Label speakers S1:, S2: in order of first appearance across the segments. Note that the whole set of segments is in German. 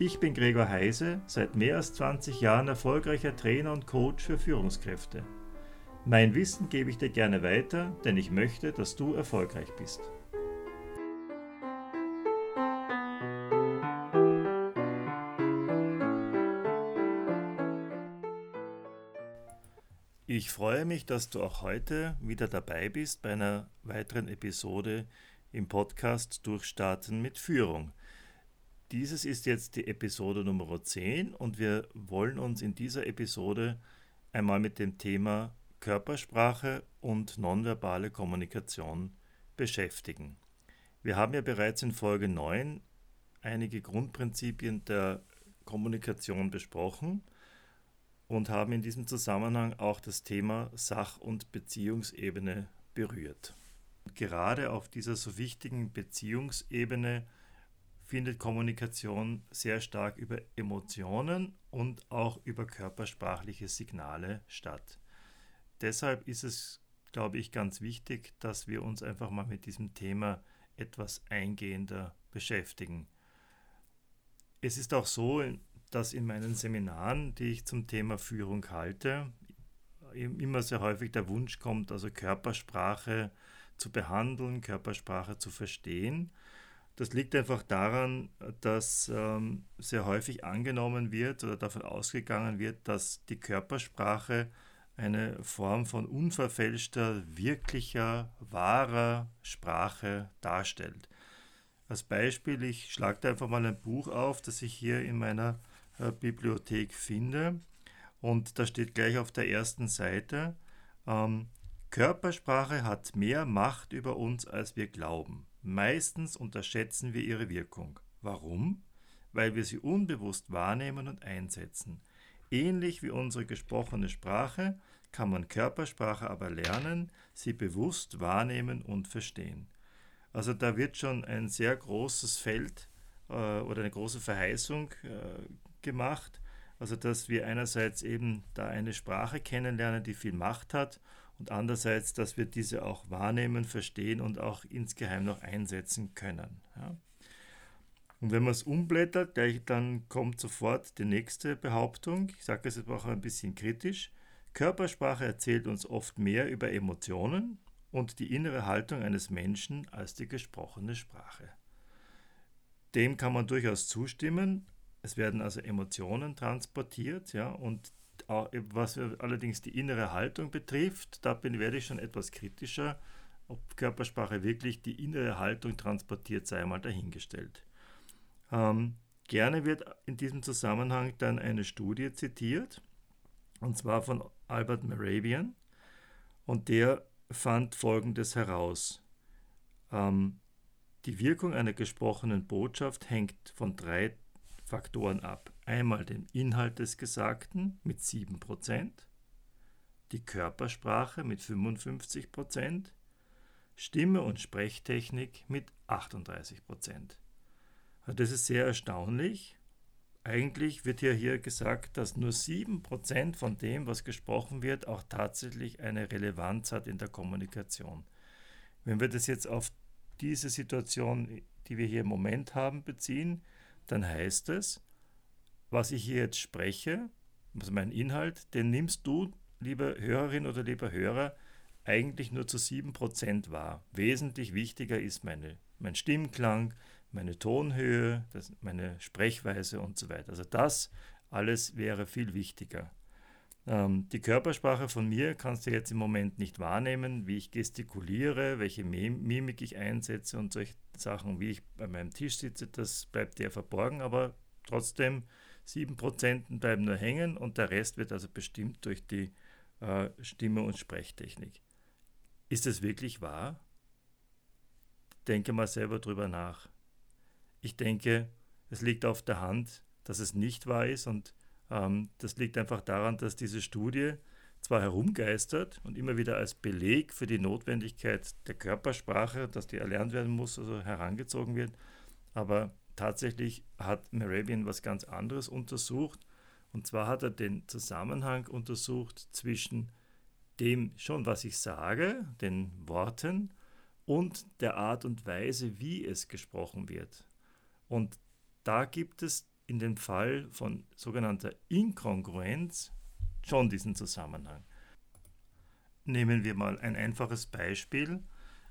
S1: Ich bin Gregor Heise, seit mehr als 20 Jahren erfolgreicher Trainer und Coach für Führungskräfte. Mein Wissen gebe ich dir gerne weiter, denn ich möchte, dass du erfolgreich bist. Ich freue mich, dass du auch heute wieder dabei bist bei einer weiteren Episode im Podcast Durchstarten mit Führung. Dieses ist jetzt die Episode Nummer 10 und wir wollen uns in dieser Episode einmal mit dem Thema Körpersprache und nonverbale Kommunikation beschäftigen. Wir haben ja bereits in Folge 9 einige Grundprinzipien der Kommunikation besprochen und haben in diesem Zusammenhang auch das Thema Sach- und Beziehungsebene berührt. Gerade auf dieser so wichtigen Beziehungsebene findet Kommunikation sehr stark über Emotionen und auch über körpersprachliche Signale statt. Deshalb ist es, glaube ich, ganz wichtig, dass wir uns einfach mal mit diesem Thema etwas eingehender beschäftigen. Es ist auch so, dass in meinen Seminaren, die ich zum Thema Führung halte, immer sehr häufig der Wunsch kommt, also Körpersprache zu behandeln, Körpersprache zu verstehen. Das liegt einfach daran, dass ähm, sehr häufig angenommen wird oder davon ausgegangen wird, dass die Körpersprache eine Form von unverfälschter, wirklicher, wahrer Sprache darstellt. Als Beispiel, ich schlage da einfach mal ein Buch auf, das ich hier in meiner äh, Bibliothek finde. Und da steht gleich auf der ersten Seite, ähm, Körpersprache hat mehr Macht über uns, als wir glauben. Meistens unterschätzen wir ihre Wirkung. Warum? Weil wir sie unbewusst wahrnehmen und einsetzen. Ähnlich wie unsere gesprochene Sprache kann man Körpersprache aber lernen, sie bewusst wahrnehmen und verstehen. Also da wird schon ein sehr großes Feld äh, oder eine große Verheißung äh, gemacht. Also dass wir einerseits eben da eine Sprache kennenlernen, die viel Macht hat und andererseits, dass wir diese auch wahrnehmen, verstehen und auch insgeheim noch einsetzen können. Ja. Und wenn man es umblättert, gleich, dann kommt sofort die nächste Behauptung. Ich sage es jetzt auch ein bisschen kritisch. Körpersprache erzählt uns oft mehr über Emotionen und die innere Haltung eines Menschen als die gesprochene Sprache. Dem kann man durchaus zustimmen. Es werden also Emotionen transportiert, ja, und was allerdings die innere Haltung betrifft, da bin, werde ich schon etwas kritischer, ob Körpersprache wirklich die innere Haltung transportiert, sei mal dahingestellt. Ähm, gerne wird in diesem Zusammenhang dann eine Studie zitiert, und zwar von Albert Moravian, und der fand Folgendes heraus. Ähm, die Wirkung einer gesprochenen Botschaft hängt von drei Faktoren ab. Einmal den Inhalt des Gesagten mit 7%, die Körpersprache mit 55%, Stimme und Sprechtechnik mit 38%. Also das ist sehr erstaunlich. Eigentlich wird ja hier gesagt, dass nur 7% von dem, was gesprochen wird, auch tatsächlich eine Relevanz hat in der Kommunikation. Wenn wir das jetzt auf diese Situation, die wir hier im Moment haben, beziehen, dann heißt es, was ich hier jetzt spreche, also mein Inhalt, den nimmst du, liebe Hörerin oder lieber Hörer, eigentlich nur zu 7% wahr. Wesentlich wichtiger ist meine, mein Stimmklang, meine Tonhöhe, das, meine Sprechweise und so weiter. Also das alles wäre viel wichtiger. Ähm, die Körpersprache von mir kannst du jetzt im Moment nicht wahrnehmen, wie ich gestikuliere, welche Mimik ich einsetze und solche Sachen, wie ich bei meinem Tisch sitze, das bleibt dir verborgen, aber trotzdem 7% bleiben nur hängen und der Rest wird also bestimmt durch die äh, Stimme- und Sprechtechnik. Ist es wirklich wahr? Denke mal selber drüber nach. Ich denke, es liegt auf der Hand, dass es nicht wahr ist und Ähm, das liegt einfach daran, dass diese Studie zwar herumgeistert und immer wieder als Beleg für die Notwendigkeit der Körpersprache, dass die erlernt werden muss, also herangezogen wird, aber tatsächlich hat Merabian was ganz anderes untersucht. Und zwar hat er den Zusammenhang untersucht zwischen dem schon, was ich sage, den Worten, und der Art und Weise, wie es gesprochen wird. Und da gibt es in dem Fall von sogenannter Inkongruenz schon diesen Zusammenhang. Nehmen wir mal ein einfaches Beispiel.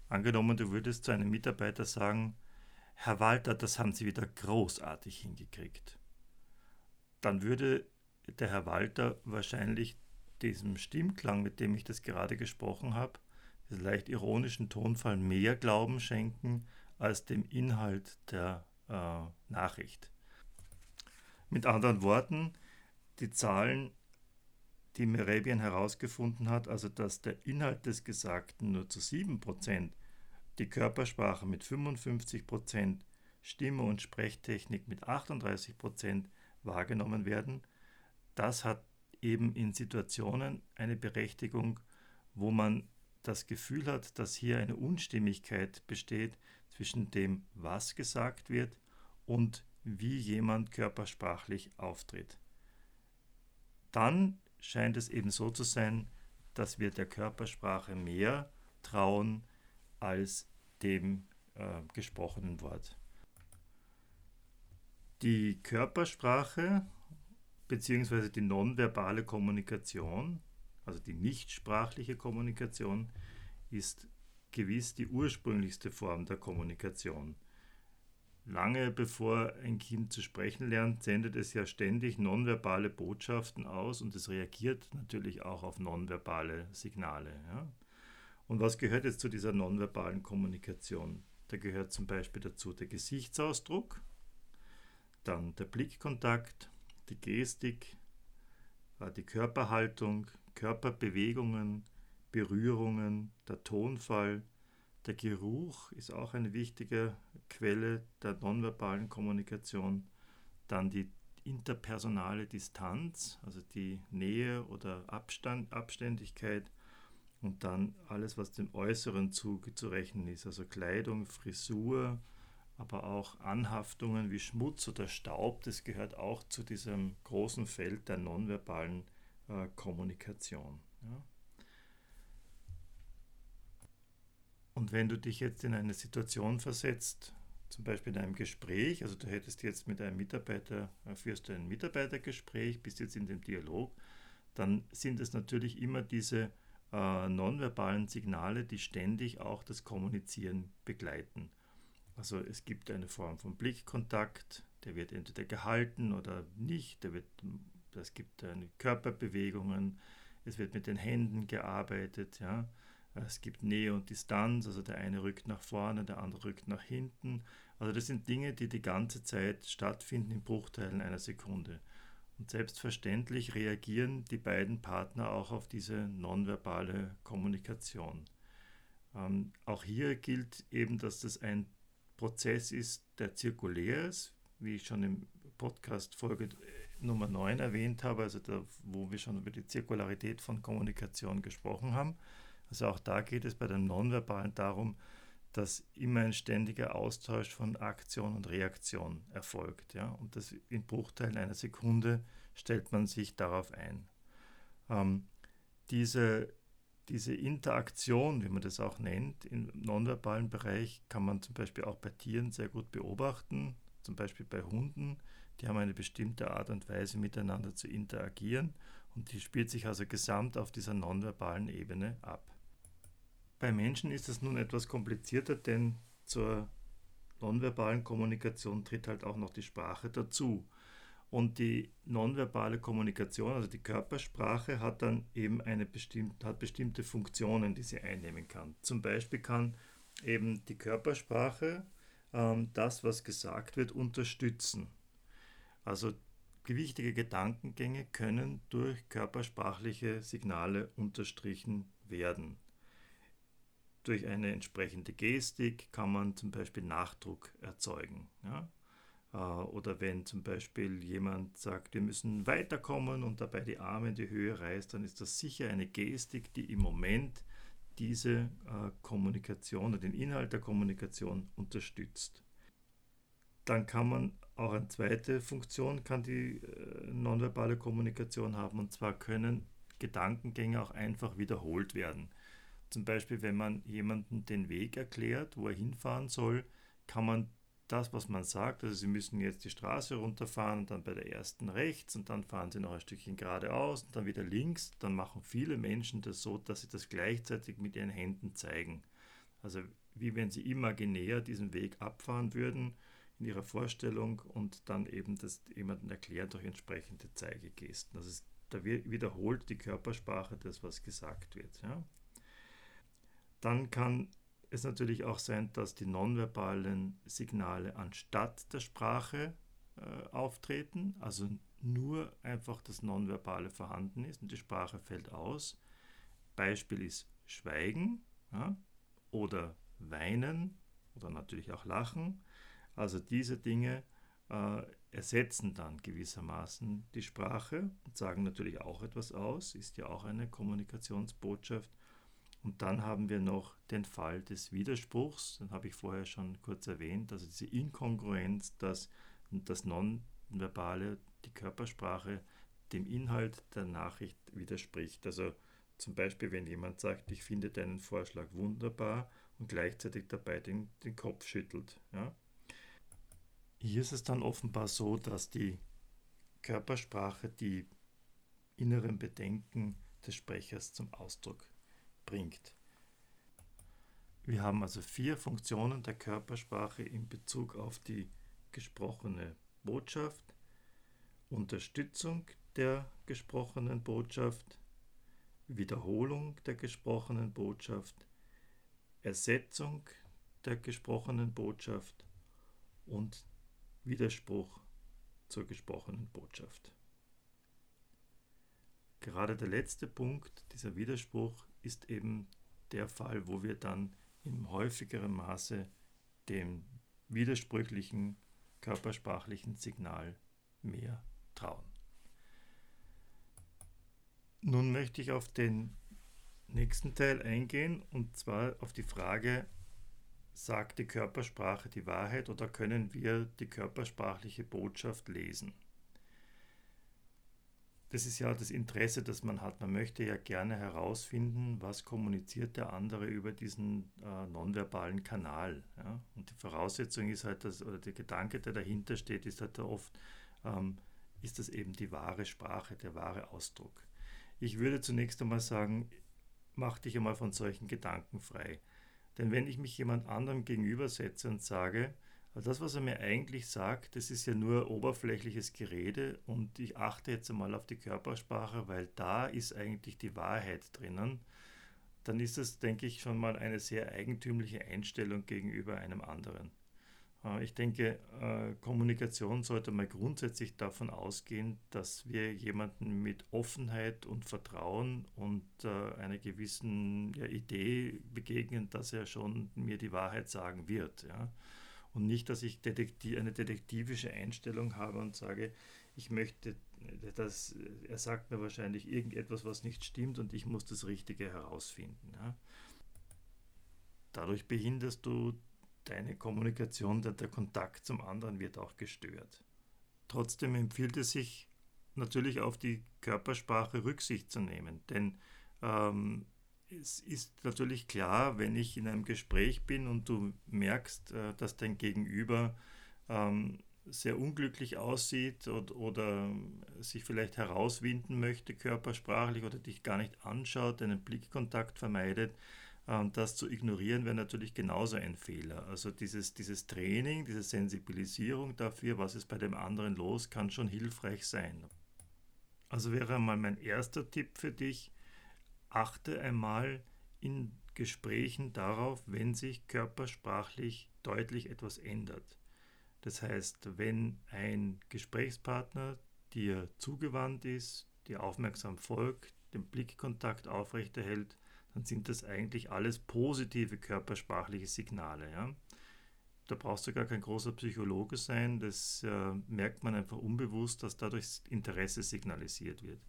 S1: Angenommen, du würdest zu einem Mitarbeiter sagen, Herr Walter, das haben Sie wieder großartig hingekriegt. Dann würde der Herr Walter wahrscheinlich diesem Stimmklang, mit dem ich das gerade gesprochen habe, diesen leicht ironischen Tonfall mehr Glauben schenken als dem Inhalt der äh, Nachricht. Mit anderen Worten, die Zahlen, die Merabian herausgefunden hat, also dass der Inhalt des Gesagten nur zu 7%, die Körpersprache mit 55%, Stimme und Sprechtechnik mit 38% wahrgenommen werden, das hat eben in Situationen eine Berechtigung, wo man das Gefühl hat, dass hier eine Unstimmigkeit besteht zwischen dem, was gesagt wird und wie jemand körpersprachlich auftritt. Dann scheint es eben so zu sein, dass wir der Körpersprache mehr trauen als dem äh, gesprochenen Wort. Die Körpersprache bzw. die nonverbale Kommunikation also die nichtsprachliche Kommunikation, ist gewiss die ursprünglichste Form der Kommunikation. Lange bevor ein Kind zu sprechen lernt, sendet es ja ständig nonverbale Botschaften aus und es reagiert natürlich auch auf nonverbale Signale. Ja? Und was gehört jetzt zu dieser nonverbalen Kommunikation? Da gehört zum Beispiel dazu der Gesichtsausdruck, dann der Blickkontakt, die Gestik, äh, die Körperhaltung, Körperbewegungen, Berührungen, der Tonfall, der Geruch ist auch eine wichtige Quelle der nonverbalen Kommunikation. Dann die interpersonale Distanz, also die Nähe oder Abstand, Abständigkeit und dann alles, was dem äußeren Zug zu rechnen ist, also Kleidung, Frisur, aber auch Anhaftungen wie Schmutz oder Staub, das gehört auch zu diesem großen Feld der nonverbalen äh, Kommunikation. Ja. Und wenn du dich jetzt in eine Situation versetzt, zum Beispiel in einem Gespräch, also du hättest jetzt mit einem Mitarbeiter, äh, führst du ein Mitarbeitergespräch, bist jetzt in dem Dialog, dann sind es natürlich immer diese äh, nonverbalen Signale, die ständig auch das Kommunizieren begleiten. Also es gibt eine Form von Blickkontakt, der wird entweder gehalten oder nicht, der wird es gibt Körperbewegungen, es wird mit den Händen gearbeitet, ja. Es gibt Nähe und Distanz, also der eine rückt nach vorne, der andere rückt nach hinten. Also das sind Dinge, die die ganze Zeit stattfinden in Bruchteilen einer Sekunde. Und selbstverständlich reagieren die beiden Partner auch auf diese nonverbale Kommunikation. Ähm, auch hier gilt eben, dass das ein Prozess ist, der zirkulär ist, wie ich schon im Podcast Folge Nummer 9 erwähnt habe, also da, wo wir schon über die Zirkularität von Kommunikation gesprochen haben. Also auch da geht es bei der Nonverbalen darum, dass immer ein ständiger Austausch von Aktion und Reaktion erfolgt. Ja? Und das in Bruchteilen einer Sekunde stellt man sich darauf ein. Ähm, diese, diese Interaktion, wie man das auch nennt, im nonverbalen Bereich kann man zum Beispiel auch bei Tieren sehr gut beobachten, zum Beispiel bei Hunden die haben eine bestimmte Art und Weise miteinander zu interagieren und die spielt sich also gesamt auf dieser nonverbalen Ebene ab. Bei Menschen ist es nun etwas komplizierter, denn zur nonverbalen Kommunikation tritt halt auch noch die Sprache dazu. Und die nonverbale Kommunikation, also die Körpersprache, hat dann eben eine bestimmte, hat bestimmte Funktionen, die sie einnehmen kann. Zum Beispiel kann eben die Körpersprache ähm, das, was gesagt wird, unterstützen. Also gewichtige Gedankengänge können durch körpersprachliche Signale unterstrichen werden. Durch eine entsprechende Gestik kann man zum Beispiel Nachdruck erzeugen. Ja? Äh, oder wenn zum Beispiel jemand sagt, wir müssen weiterkommen und dabei die Arme in die Höhe reißt, dann ist das sicher eine Gestik, die im Moment diese äh, Kommunikation oder den Inhalt der Kommunikation unterstützt. Dann kann man auch eine zweite Funktion, kann die äh, nonverbale Kommunikation haben, und zwar können Gedankengänge auch einfach wiederholt werden. Zum Beispiel, wenn man jemandem den Weg erklärt, wo er hinfahren soll, kann man das, was man sagt, also Sie müssen jetzt die Straße runterfahren und dann bei der ersten rechts und dann fahren Sie noch ein Stückchen geradeaus und dann wieder links, dann machen viele Menschen das so, dass sie das gleichzeitig mit ihren Händen zeigen. Also wie wenn sie imaginär diesen Weg abfahren würden in ihrer Vorstellung und dann eben das jemandem erklären durch entsprechende Zeigegesten. Also da wiederholt die Körpersprache das, was gesagt wird. Ja. Dann kann es natürlich auch sein, dass die nonverbalen Signale anstatt der Sprache äh, auftreten, also nur einfach das Nonverbale vorhanden ist und die Sprache fällt aus. Beispiel ist Schweigen ja, oder Weinen oder natürlich auch Lachen. Also diese Dinge äh, ersetzen dann gewissermaßen die Sprache und sagen natürlich auch etwas aus, ist ja auch eine Kommunikationsbotschaft. Und dann haben wir noch den Fall des Widerspruchs, den habe ich vorher schon kurz erwähnt, also diese Inkongruenz, dass das Nonverbale, die Körpersprache dem Inhalt der Nachricht widerspricht. Also zum Beispiel, wenn jemand sagt, ich finde deinen Vorschlag wunderbar und gleichzeitig dabei den, den Kopf schüttelt. Ja? Hier ist es dann offenbar so, dass die Körpersprache die inneren Bedenken des Sprechers zum Ausdruck bringt. Wir haben also vier Funktionen der Körpersprache in Bezug auf die gesprochene Botschaft, Unterstützung der gesprochenen Botschaft, Wiederholung der gesprochenen Botschaft, Ersetzung der gesprochenen Botschaft und Widerspruch zur gesprochenen Botschaft. Gerade der letzte Punkt, dieser Widerspruch, ist eben der Fall, wo wir dann in häufigerem Maße dem widersprüchlichen körpersprachlichen Signal mehr trauen. Nun möchte ich auf den nächsten Teil eingehen und zwar auf die Frage, Sagt die Körpersprache die Wahrheit oder können wir die körpersprachliche Botschaft lesen? Das ist ja das Interesse, das man hat. Man möchte ja gerne herausfinden, was kommuniziert der andere über diesen äh, nonverbalen Kanal. Ja? Und die Voraussetzung ist halt, dass, oder der Gedanke, der dahinter steht, ist halt oft, ähm, ist das eben die wahre Sprache, der wahre Ausdruck. Ich würde zunächst einmal sagen, mach dich einmal von solchen Gedanken frei. Denn wenn ich mich jemand anderem gegenübersetze und sage, das, was er mir eigentlich sagt, das ist ja nur oberflächliches Gerede und ich achte jetzt einmal auf die Körpersprache, weil da ist eigentlich die Wahrheit drinnen, dann ist das, denke ich, schon mal eine sehr eigentümliche Einstellung gegenüber einem anderen. Äh, ich denke, äh, Kommunikation sollte mal grundsätzlich davon ausgehen, dass wir jemanden mit Offenheit und Vertrauen und äh, einer gewissen Idee begegnen, dass er schon mir die Wahrheit sagen wird. Und nicht, dass ich eine detektivische Einstellung habe und sage, ich möchte, dass er sagt mir wahrscheinlich irgendetwas, was nicht stimmt und ich muss das Richtige herausfinden. Dadurch behinderst du deine Kommunikation, der, der Kontakt zum anderen wird auch gestört. Trotzdem empfiehlt es sich natürlich auf die Körpersprache Rücksicht zu nehmen, denn ähm, es ist natürlich klar, wenn ich in einem Gespräch bin und du merkst, äh, dass dein Gegenüber ähm, sehr unglücklich aussieht oder, sich vielleicht herauswinden möchte körpersprachlich oder dich gar nicht anschaut, einen Blickkontakt vermeidet, und das zu ignorieren wäre natürlich genauso ein Fehler. Also dieses, dieses Training, diese Sensibilisierung dafür, was ist bei dem anderen los, kann schon hilfreich sein. Also wäre einmal mein erster Tipp für dich, achte einmal in Gesprächen darauf, wenn sich körpersprachlich deutlich etwas ändert. Das heißt, wenn ein Gesprächspartner dir zugewandt ist, dir aufmerksam folgt, den Blickkontakt aufrechterhält, dann sind das eigentlich alles positive körpersprachliche Signale. Ja? da brauchst du gar kein großer Psychologe sein, das äh, merkt man einfach unbewusst, dass dadurch Interesse signalisiert wird.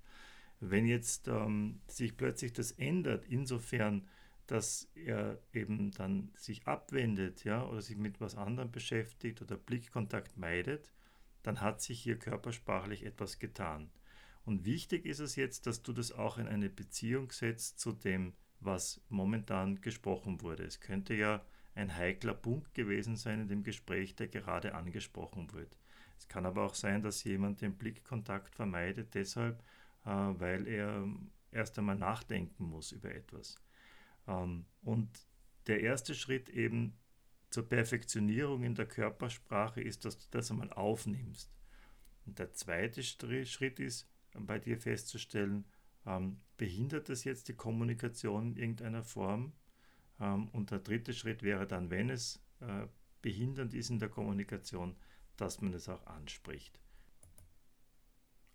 S1: Wenn jetzt ähm, sich plötzlich das ändert, insofern, dass er eben dann sich abwendet, ja, oder sich mit was anderem beschäftigt oder Blickkontakt meidet, dann hat sich hier körpersprachlich etwas getan. Und wichtig ist es jetzt, dass du das auch in eine Beziehung setzt zu dem, was momentan gesprochen wurde. Es könnte ja ein heikler Punkt gewesen sein in dem Gespräch, der gerade angesprochen wird. Es kann aber auch sein, dass jemand den Blickkontakt vermeidet, deshalb, äh, weil er erst einmal nachdenken muss über etwas. Ähm, und der erste Schritt eben zur Perfektionierung in der Körpersprache ist, dass du das einmal aufnimmst. Und der zweite Schritt ist, bei dir festzustellen, ähm, behindert das jetzt die Kommunikation in irgendeiner Form? Ähm, und der dritte Schritt wäre dann, wenn es äh, behindernd ist in der Kommunikation, dass man es auch anspricht.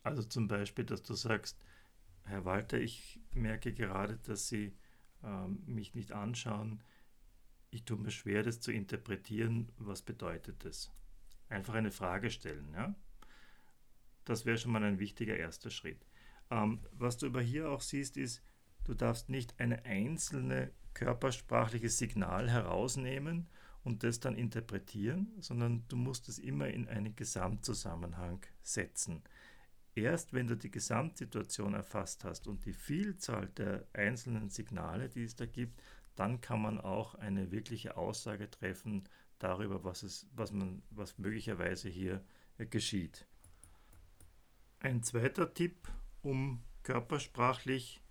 S1: Also zum Beispiel, dass du sagst, Herr Walter, ich merke gerade, dass Sie ähm, mich nicht anschauen. Ich tue mir schwer, das zu interpretieren. Was bedeutet das? Einfach eine Frage stellen. Ja? Das wäre schon mal ein wichtiger erster Schritt. Ähm, was du aber hier auch siehst, ist, du darfst nicht eine einzelne körpersprachliches Signal herausnehmen und das dann interpretieren, sondern du musst es immer in einen Gesamtzusammenhang setzen. Erst wenn du die Gesamtsituation erfasst hast und die Vielzahl der einzelnen Signale, die es da gibt, dann kann man auch eine wirkliche Aussage treffen darüber, was, es, was, man, was möglicherweise hier äh, geschieht. Ein zweiter Tipp, um körpersprachlich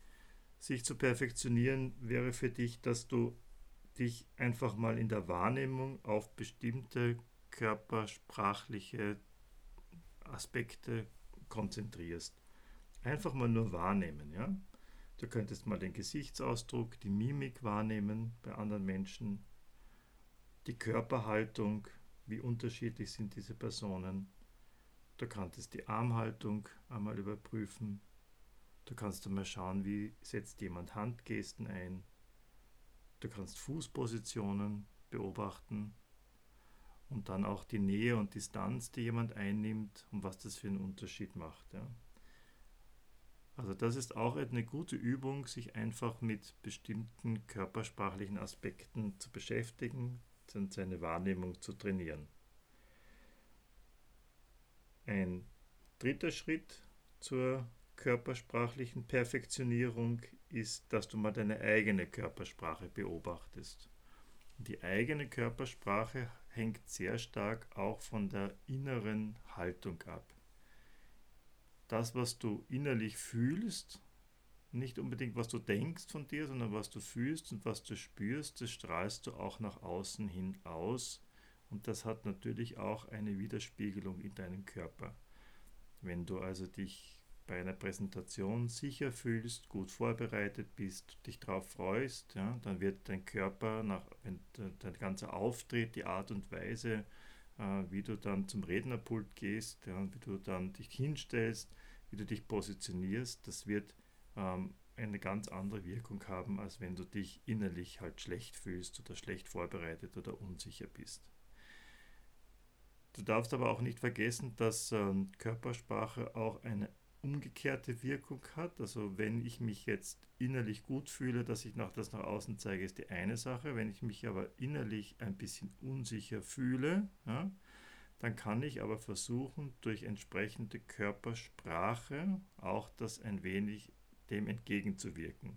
S1: sich zu perfektionieren, wäre für dich, dass du dich einfach mal in der Wahrnehmung auf bestimmte körpersprachliche Aspekte konzentrierst. Einfach mal nur wahrnehmen, ja? Du könntest mal den Gesichtsausdruck, die Mimik wahrnehmen bei anderen Menschen, die Körperhaltung, wie unterschiedlich sind diese Personen. Du könntest die Armhaltung einmal überprüfen Du kannst einmal schauen, wie setzt jemand Handgesten ein. Du kannst Fußpositionen beobachten und dann auch die Nähe und Distanz, die jemand einnimmt und was das für einen Unterschied macht. Ja. Also das ist auch eine gute Übung, sich einfach mit bestimmten körpersprachlichen Aspekten zu beschäftigen und seine Wahrnehmung zu trainieren. Ein dritter Schritt zur körpersprachlichen Perfektionierung ist, dass du mal deine eigene Körpersprache beobachtest. Die eigene Körpersprache hängt sehr stark auch von der inneren Haltung ab. Das, was du innerlich fühlst, nicht unbedingt was du denkst von dir, sondern was du fühlst und was du spürst, das strahlst du auch nach außen hin aus und das hat natürlich auch eine Widerspiegelung in deinem Körper. Wenn du also dich bei einer Präsentation sicher fühlst, gut vorbereitet bist, dich darauf freust, ja, dann wird dein Körper, nach, wenn dein ganzer Auftritt, die Art und Weise, äh, wie du dann zum Rednerpult gehst, ja, wie du dann dich hinstellst, wie du dich positionierst, das wird ähm, eine ganz andere Wirkung haben, als wenn du dich innerlich halt schlecht fühlst oder schlecht vorbereitet oder unsicher bist. Du darfst aber auch nicht vergessen, dass ähm, Körpersprache auch eine umgekehrte Wirkung hat. Also wenn ich mich jetzt innerlich gut fühle, dass ich nach, das nach außen zeige, ist die eine Sache. Wenn ich mich aber innerlich ein bisschen unsicher fühle, ja, dann kann ich aber versuchen, durch entsprechende Körpersprache auch das ein wenig dem entgegenzuwirken.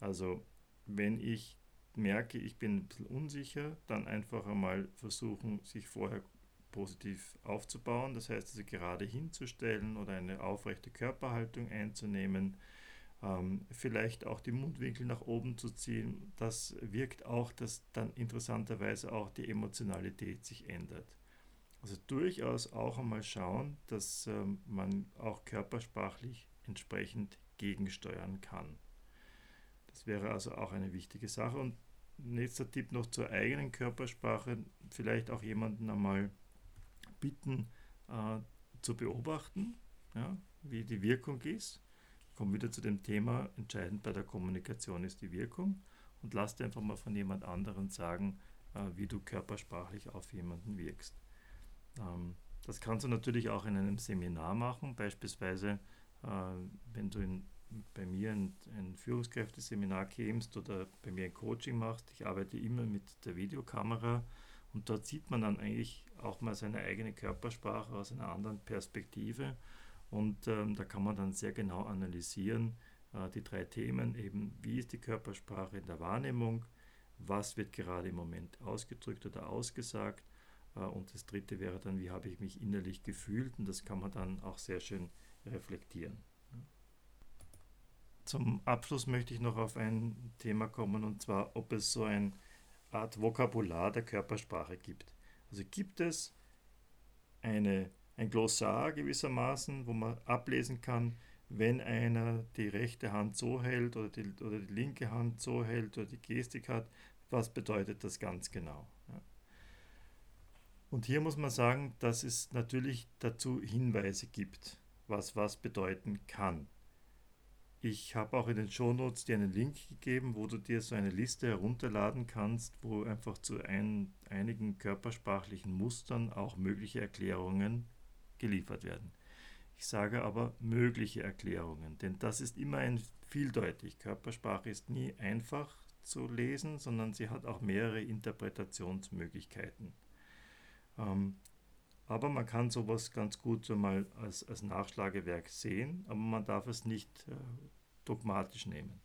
S1: Also wenn ich merke, ich bin ein bisschen unsicher, dann einfach einmal versuchen, sich vorher positiv aufzubauen, das heißt also gerade hinzustellen oder eine aufrechte Körperhaltung einzunehmen, ähm, vielleicht auch die Mundwinkel nach oben zu ziehen, das wirkt auch, dass dann interessanterweise auch die Emotionalität sich ändert. Also durchaus auch einmal schauen, dass ähm, man auch körpersprachlich entsprechend gegensteuern kann. Das wäre also auch eine wichtige Sache. Und nächster Tipp noch zur eigenen Körpersprache, vielleicht auch jemanden einmal bitten äh, zu beobachten, ja, wie die Wirkung ist. Ich komme wieder zu dem Thema, entscheidend bei der Kommunikation ist die Wirkung und lasst einfach mal von jemand anderem sagen, äh, wie du körpersprachlich auf jemanden wirkst. Ähm, das kannst du natürlich auch in einem Seminar machen, beispielsweise äh, wenn du in, bei mir ein, ein Führungskräfteseminar kämst oder bei mir ein Coaching machst. Ich arbeite immer mit der Videokamera und dort sieht man dann eigentlich auch mal seine eigene Körpersprache aus einer anderen Perspektive. Und ähm, da kann man dann sehr genau analysieren, äh, die drei Themen, eben wie ist die Körpersprache in der Wahrnehmung, was wird gerade im Moment ausgedrückt oder ausgesagt? Äh, und das dritte wäre dann, wie habe ich mich innerlich gefühlt? Und das kann man dann auch sehr schön reflektieren. Zum Abschluss möchte ich noch auf ein Thema kommen und zwar, ob es so eine Art Vokabular der Körpersprache gibt. Also gibt es eine, ein Glossar gewissermaßen, wo man ablesen kann, wenn einer die rechte Hand so hält oder die, oder die linke Hand so hält oder die Gestik hat, was bedeutet das ganz genau? Ja. Und hier muss man sagen, dass es natürlich dazu Hinweise gibt, was was bedeuten kann. Ich habe auch in den Shownotes dir einen Link gegeben, wo du dir so eine Liste herunterladen kannst, wo einfach zu ein, einigen körpersprachlichen Mustern auch mögliche Erklärungen geliefert werden. Ich sage aber mögliche Erklärungen, denn das ist immer ein vieldeutig. Körpersprache ist nie einfach zu lesen, sondern sie hat auch mehrere Interpretationsmöglichkeiten. Ähm, aber man kann sowas ganz gut so mal als, als Nachschlagewerk sehen, aber man darf es nicht äh, dogmatisch nehmen.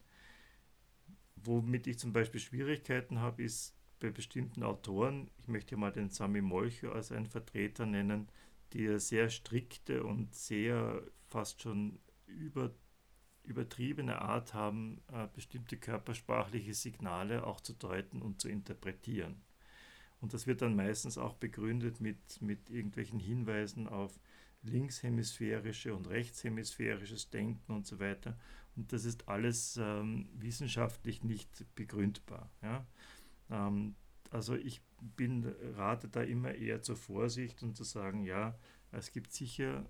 S1: Womit ich zum Beispiel Schwierigkeiten habe, ist bei bestimmten Autoren, ich möchte mal den Sami Molcho als einen Vertreter nennen, die eine sehr strikte und sehr fast schon über, übertriebene Art haben, äh, bestimmte körpersprachliche Signale auch zu deuten und zu interpretieren. Und das wird dann meistens auch begründet mit, mit irgendwelchen Hinweisen auf linkshemisphärische und rechtshemisphärisches Denken und so weiter. Und das ist alles ähm, wissenschaftlich nicht begründbar. Ja? Ähm, also ich bin, rate da immer eher zur Vorsicht und zu sagen, ja, es gibt sicher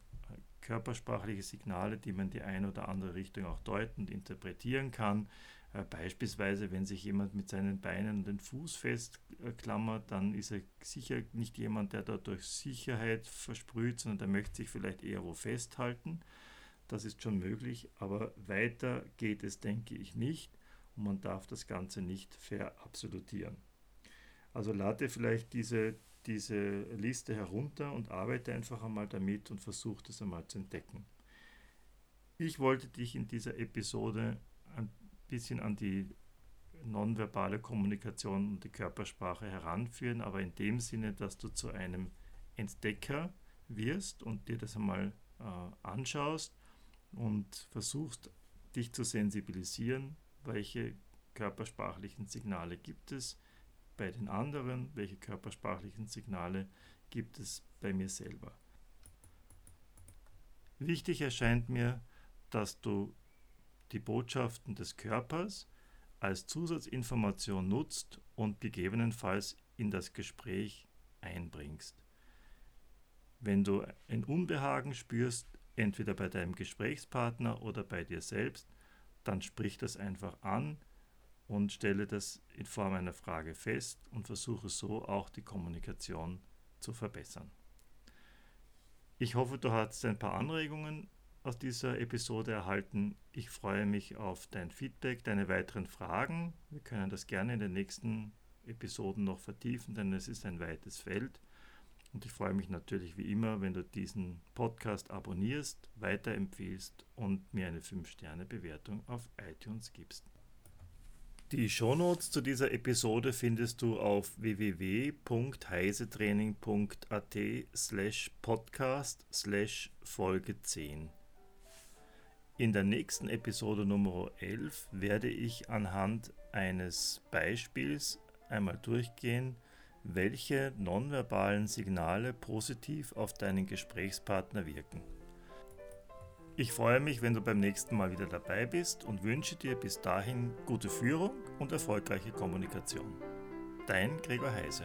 S1: körpersprachliche Signale, die man die eine oder andere Richtung auch deuten und interpretieren kann. Äh, beispielsweise, wenn sich jemand mit seinen Beinen den Fuß festklammert, dann ist er sicher nicht jemand, der dadurch Sicherheit versprüht, sondern der möchte sich vielleicht eher wo festhalten. Das ist schon möglich, aber weiter geht es, denke ich, nicht und man darf das Ganze nicht verabsolutieren. Also lade vielleicht diese, diese Liste herunter und arbeite einfach einmal damit und versuche das einmal zu entdecken. Ich wollte dich in dieser Episode ein bisschen an die nonverbale Kommunikation und die Körpersprache heranführen, aber in dem Sinne, dass du zu einem Entdecker wirst und dir das einmal äh, anschaust und versuchst, dich zu sensibilisieren, welche körpersprachlichen Signale gibt es bei den anderen, welche körpersprachlichen Signale gibt es bei mir selber. Wichtig erscheint mir, dass du die Botschaften des Körpers als Zusatzinformation nutzt und gegebenenfalls in das Gespräch einbringst. Wenn du ein Unbehagen spürst, entweder bei deinem Gesprächspartner oder bei dir selbst, dann sprich das einfach an und stelle das in Form einer Frage fest und versuche so auch die Kommunikation zu verbessern. Ich hoffe, du hast ein paar Anregungen aus dieser Episode erhalten. Ich freue mich auf dein Feedback, deine weiteren Fragen. Wir können das gerne in den nächsten Episoden noch vertiefen, denn es ist ein weites Feld. Und ich freue mich natürlich wie immer, wenn du diesen Podcast abonnierst, weiterempfiehlst und mir eine 5-Sterne-Bewertung auf iTunes gibst. Die Shownotes zu dieser Episode findest du auf www.heisetraining.at slash podcast slash Folge 10. In der nächsten Episode Nummer 11 werde ich anhand eines Beispiels einmal durchgehen, welche nonverbalen Signale positiv auf deinen Gesprächspartner wirken. Ich freue mich, wenn du beim nächsten Mal wieder dabei bist und wünsche dir bis dahin gute Führung und erfolgreiche Kommunikation. Dein Gregor Heise.